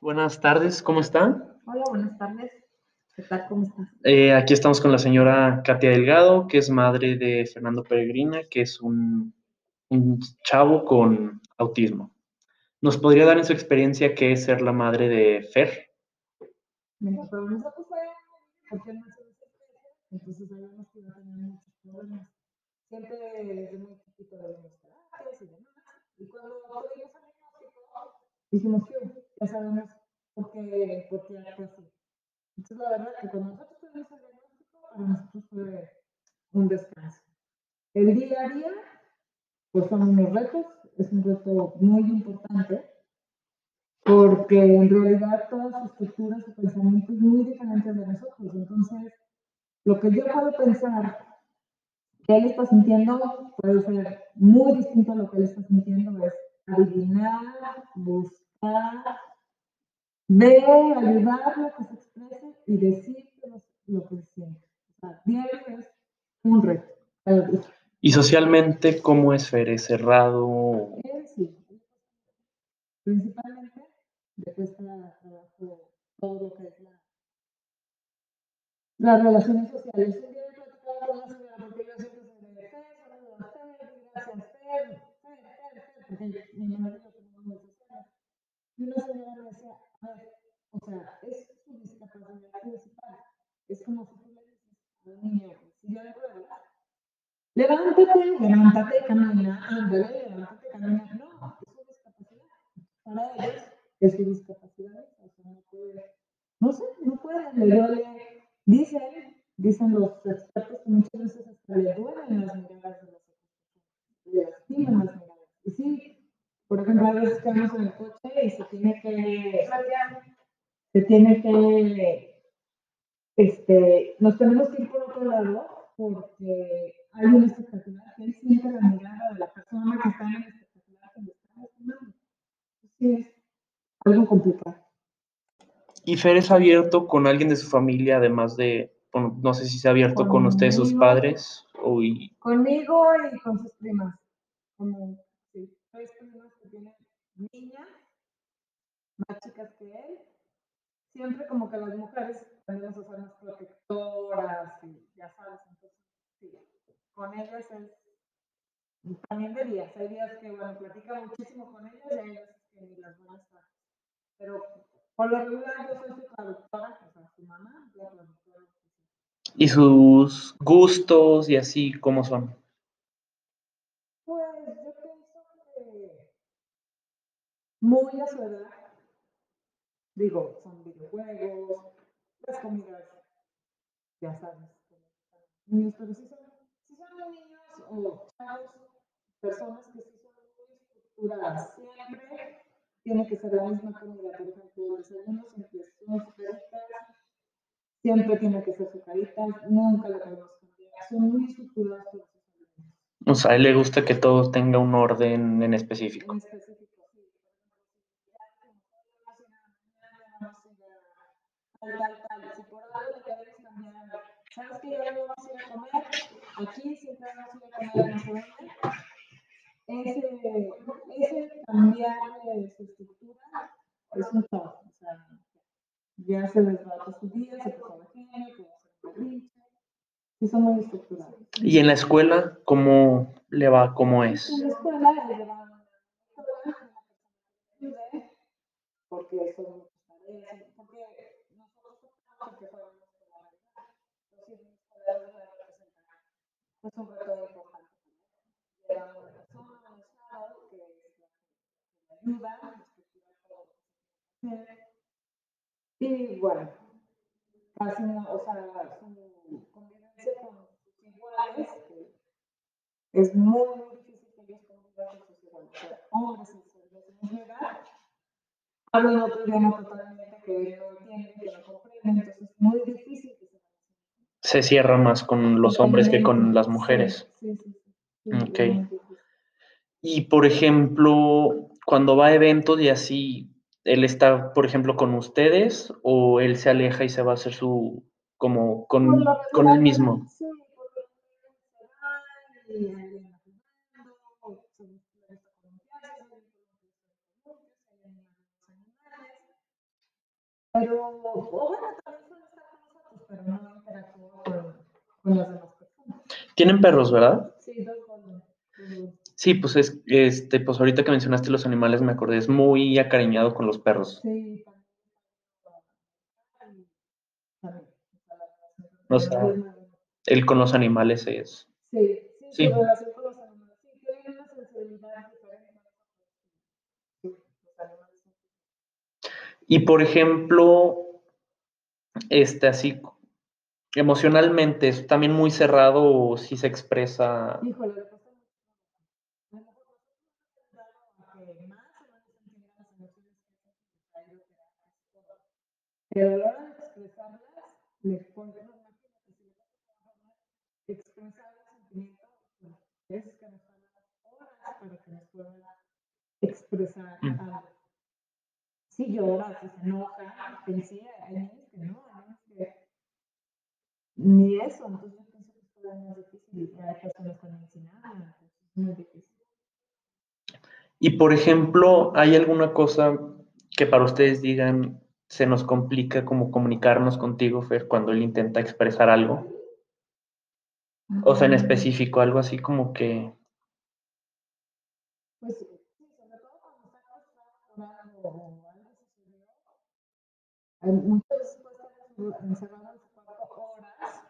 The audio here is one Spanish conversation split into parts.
Buenas tardes, ¿cómo está? Hola, buenas tardes. ¿Qué tal? ¿Cómo estás? Eh, aquí estamos con la señora Katia Delgado, que es madre de Fernando Peregrina, que es un, un chavo con autismo. ¿Nos podría dar en su experiencia qué es ser la madre de Fer? Mira, pero nosotros sabemos de entonces sabemos que va a tener muchos problemas. Siempre desde muy chiquito le dimos terapias y demás. Y cuando el diagnóstico, dijimos que ya sabemos por qué, por qué así. Entonces, la verdad que cuando nosotros tuvimos el diagnóstico, para nosotros fue un descanso. El día a día, pues son unos retos, es un reto muy importante, porque en realidad toda su estructura, su pensamiento es muy diferente de nosotros. Entonces, lo que yo puedo pensar que él está sintiendo puede ser muy distinto a lo que él está sintiendo, es adivinar, buscar, ver, ayudarlo a que se exprese y decir lo, lo que siente. O sea, diario es un reto. Y socialmente, ¿cómo es Fer? ¿Es cerrado? Él sí. Principalmente le cuesta trabajo todo lo que es la, las relaciones. Un día con una señora porque yo siempre de gracias porque mi marido sociales. Y una señora me decía, a ver, o sea, es su discapacidad principal. Es como si tú le dices a un niño en silla de ruedas, levántate, levántate, camina, ándale, levántate, camina. No, es su discapacidad. Para ellos es su discapacidad. O sea, no puede, no sé, no puede, le duele. Dicen, dicen los expertos que muchas veces hasta le duelen las miradas de otros. Le lastiman las miradas. Y sí, por ejemplo, a veces estamos en el coche y se tiene que, se tiene que, este, nos tenemos que ir por otro lado porque hay un espectacular que él siente la mirada de la persona que está en el espectacular que le está lastimando. Sí, es algo complicado. ¿Y Fer es abierto con alguien de su familia, además de, bueno, no sé si se ha abierto con ustedes, sus padres? O, y- Conmigo y con sus primas. Como sí, tres primas niñas más chicas que él. Siempre como que las mujeres tendemos a ser más protectoras y ya sabes, entonces sí, con ellas es también de días. Hay días que bueno, platica muchísimo con ellas y hay veces que ni las a estar. Pero por lo regular yo soy su traductora, o sea, su mamá la traductora. y sus gustos y así, ¿cómo son? Pues yo pienso que muy a su edad, digo, videojuegos, las comidas, ya sabes, niños, pero sí son, sí son niños o chavos, personas que sí son muy estructuradas. Siempre tiene que ser la misma comida, por ejemplo, el desayuno siempre son siempre tiene que ser su carita, nunca le podemos cambiar. Son muy alimentos. O sea, a él le gusta que todo tenga un orden en específico. En específico, sí. Por ejemplo, a a tal, tal. Si por algo le queremos cambiar, ¿sabes que ya no vamos a ir a comer? Aquí siempre vamos a ir a comer en no sé dónde. Ese, ese cambiar de su estructura es un trabajo. O sea, ya se desbarata su día, se puso genio. Sí, son muy estructurados. ¿Y en la escuela, cómo le va? ¿Cómo es? En la escuela le va a porque son muchas tareas, porque porque la escolaridad representa pues, un reto importante. Un estado, que es la que ayuda a estructurar todo lo que se tiene que hacer. Y bueno, casi no, o sea, su convivencia con sus iguales, es muy, muy difícil que ellos convivan con sus iguales. Hombres misma edad hablan otro idioma totalmente que no entiende, que entonces es muy difícil que se Se cierra más con los hombres que con las mujeres. Sí, sí, sí. sí, Ok. Y por ejemplo, cuando va a eventos y así, ¿él está, por ejemplo, con ustedes o él se aleja y se va a hacer su, como con, con él mismo? sí, por lo regular se van y ahí anda jugando, o se le gusta columpiarse, se le gusta columpiarse, ahí animan a los animales. Pero, o bueno, también suele estar con nosotros, pero no interactúa con, con las demás personas. Tienen perros, ¿verdad? Sí, dos golden. Sí, pues es, este, pues ahorita que mencionaste los animales me acordé, es muy acariñado con los perros. Sí, O sea, él con los animales es. Sí, sí, Sí. su relación con los animales. Sí, tiene una sensibilidad diferente. Sí, los animales son- Y por ejemplo, este así emocionalmente, ¿es también muy cerrado o si se expresa? Híjole. A. Pero la hora de expresarlas, que si expresar el sentimiento, pues, es que nos horas para que nos puedan expresar Mm. algo. Si llora, si se enoja, pensé, hay niños que no, hay niños que ni eso, entonces yo pienso que es todavía más difícil y hay personas también sin habla, entonces es muy difícil. Y por ejemplo, ¿hay alguna cosa que para ustedes digan se nos complica como comunicarnos contigo, Fer, cuando él intenta expresar algo? O sea, en Mm, específico, algo así como que... Pues sí, sobre todo cuando está frustrado por algo o algo sucedió, hay muchas veces puede estar encerrado encerrado en su cuarto horas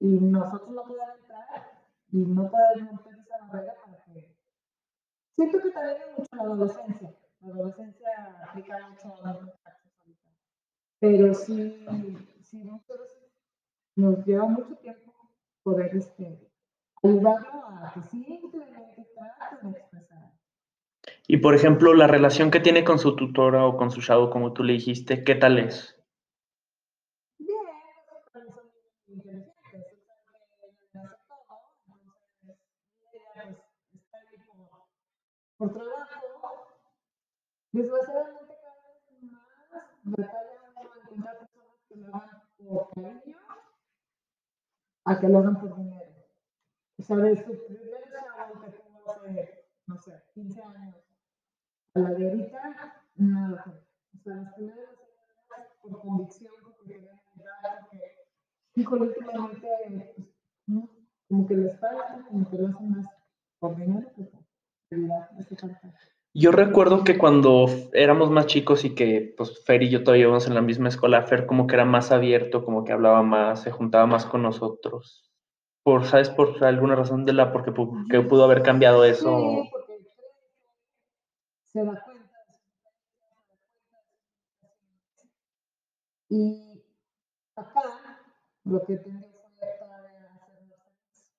y nosotros no poder entrar y no poder romper esa barrera para que... Siento que también es mucho la adolescencia. La adolescencia aplica mucho a ahorita. Pero sí, sí, muchas veces nos lleva mucho tiempo poder este, ayudarlo a que simplemente trate de expresar. Y por ejemplo, la relación que tiene con su tutora o con su shadow, como tú le dijiste, ¿qué tal es? Pues por, trabajo. Desgraciadamente cada vez más batalla uno a encontrar personas que lo hagan por cariño a que lo hagan por dinero. O sea, de su primer chavo que tuvo hace, no sé, 15 años a la de ahorita, nada que ver. O sea, las primeras veces por convicción, porque querían porque, híjole, últimamente, pues, no, como que les falta, como que lo hacen más por dinero. Yo recuerdo que cuando éramos más chicos y que pues Fer y yo todavía íbamos en la misma escuela, Fer como que era más abierto, como que hablaba más, se juntaba más con nosotros. Por, ¿sabes? Por alguna razón de la, porque pu- que pudo haber cambiado eso. Sí, porque creo se da cuenta de su Y acá lo que tendió fue todavía hacerlo feliz.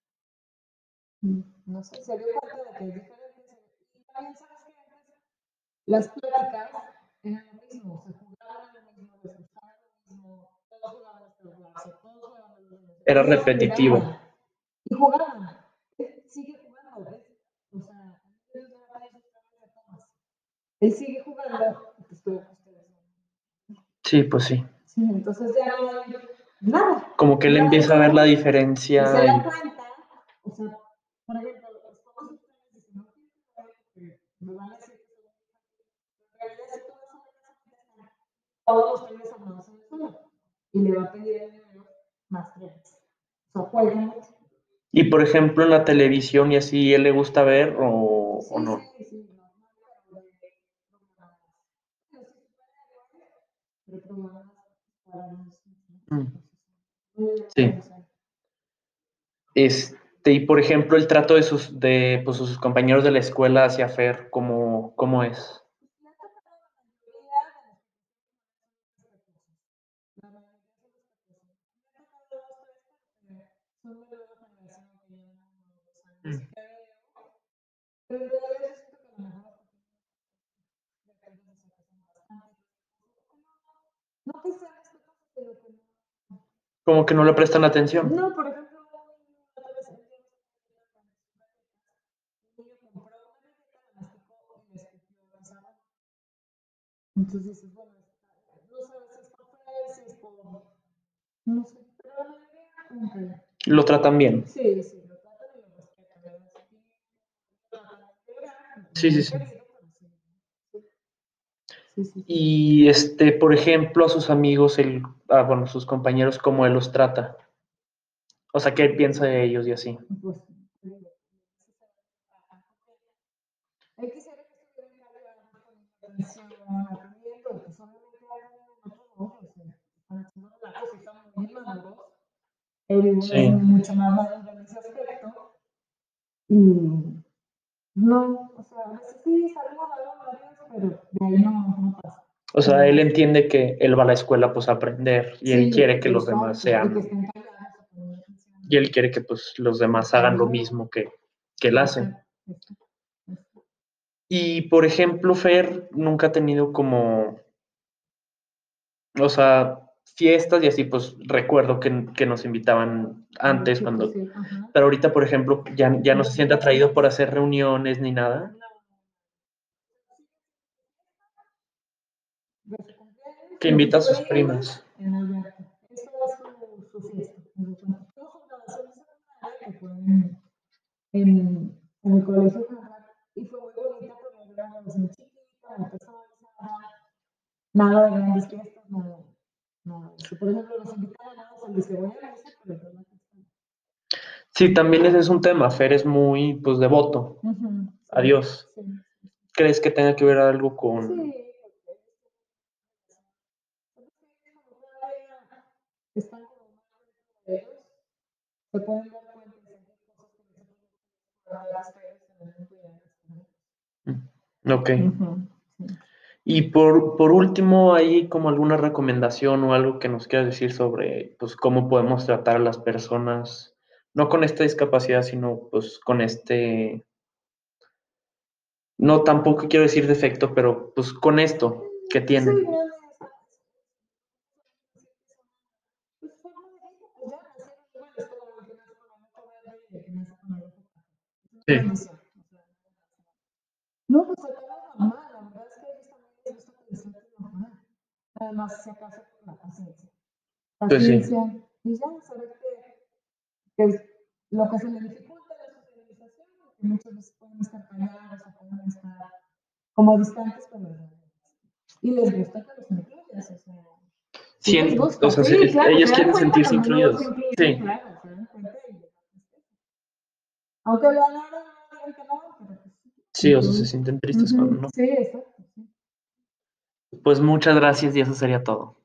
Mm, No sé, se dio cuenta de que es diferente. se- Y también, ¿sabes qué? Antes Las pláticas eran lo mismo, se jugaban lo mismo, les gustaba lo mismo, todos jugaban el brazo, todos jugaban los mismos. Era repetitivo. Y jugaban. Él sigue jugando, ¿ves? O sea, ellos no van a esos cambios de tomas. Él sigue jugando, que ustedes. Sí, pues sí. Sí, entonces ya no nada. Como que él Ya empieza a ver la diferencia. Se da cuenta, o sea, por ejemplo, los ustedes dicen, no me van a decir que En realidad, si tú vas a casa familiar, todos los trenes armados en el suelo. Y le va a pedir al niño más trenes. O sea, juegan mucho. Y por ejemplo, en la televisión y así, ¿él le gusta ver o, Sí, o no? sí, sí, no, no, pero de programas. Pero sí, superhéroes, para los Mm. Sí. Este, y por ejemplo, el trato de sus, de pues, sus compañeros de la escuela hacia Fer, ¿cómo, cómo es? Le ha tocado la mayoría de los La mayoría son respetuosos. Me ha tocado dos, tres, porque son de la nueva generación que llevan uno o dos años, Mm. creo. Pero en realidad yo siento que a lo mejor de repente se sacan bastante. No que sean respetuosos, pero que no. Como que no le prestan atención. No, por ejemplo. Entonces dices, bueno, no sabes si es por si es por. No sé, pero la mayoría. Lo tratan bien. Sí, sí, lo tratan y lo respetan. Sí, Sí, sí, sí. sí. Y, este, por ejemplo, a sus amigos, el, ah, bueno, sus compañeros, cómo él los trata. O sea, qué él piensa de ellos y así. Él pues Sí. es mucho más maduro en ese aspecto. Y no, o sea, a veces sí, adiós, adiós, pero de ahí no, no pasa. O sea, él entiende que él va a la escuela pues a aprender y él quiere que los demás que sean, y él quiere que pues los demás hagan lo mismo que, que él hace. Y por ejemplo, Fer nunca ha tenido como, o sea, fiestas y así, pues recuerdo que, que nos invitaban antes, Sí, cuando, sí, pero ahorita, por ejemplo, ya, ya no se siente atraído por hacer reuniones ni nada su cumpleaños, Que invita a sus primas. En es su, su fiesta. en en, en, el colegio y fue muy bonita porque era una graduación chiquita, muy personalizada, nada de grandes fiestas, nada, nada. de eso. Por ejemplo, los invitados a el de cebolla a misa, pero no la fiesta. Sí, también ese es un tema. Fer es muy, pues, devoto a Dios. Sí, ¿Crees que tenga que ver algo con...? sí, porque están como más dentro de ellos, se pueden dar cuenta y sentir cosas que Ok. Sí. Y por, por último, ¿hay como alguna recomendación o algo que nos quieras decir sobre pues, cómo podemos tratar a las personas, no con esta discapacidad, sino pues con este, no tampoco quiero decir defecto, pero pues con esto que tienen? no, está- pues forma de vida, pues ya nacieron iguales, como el que nace con el ojo verde y el que nace con el ojo rojo. Es Sí. no, pues acá normal, la verdad es que ellos también les gusta que les traten normal. Además, se acaso con la paciencia. Pues sí. Paciencia, y ya saber que, que lo que se le dificulta a la socialización, que muchas veces pueden estar callados o pueden estar como distantes, pero y les gusta que los incluyas, o sea. Sí o sea, sí, claro, ellos quieren sentirse incluidos. Sí. Claro, se dan cuenta y les da tristeza. Aunque lo hagan, no digan que no, pero pues sí. Sí, o sea, se sienten tristes Ujú, cuando no. Sí, exacto. Pues muchas gracias y eso sería todo.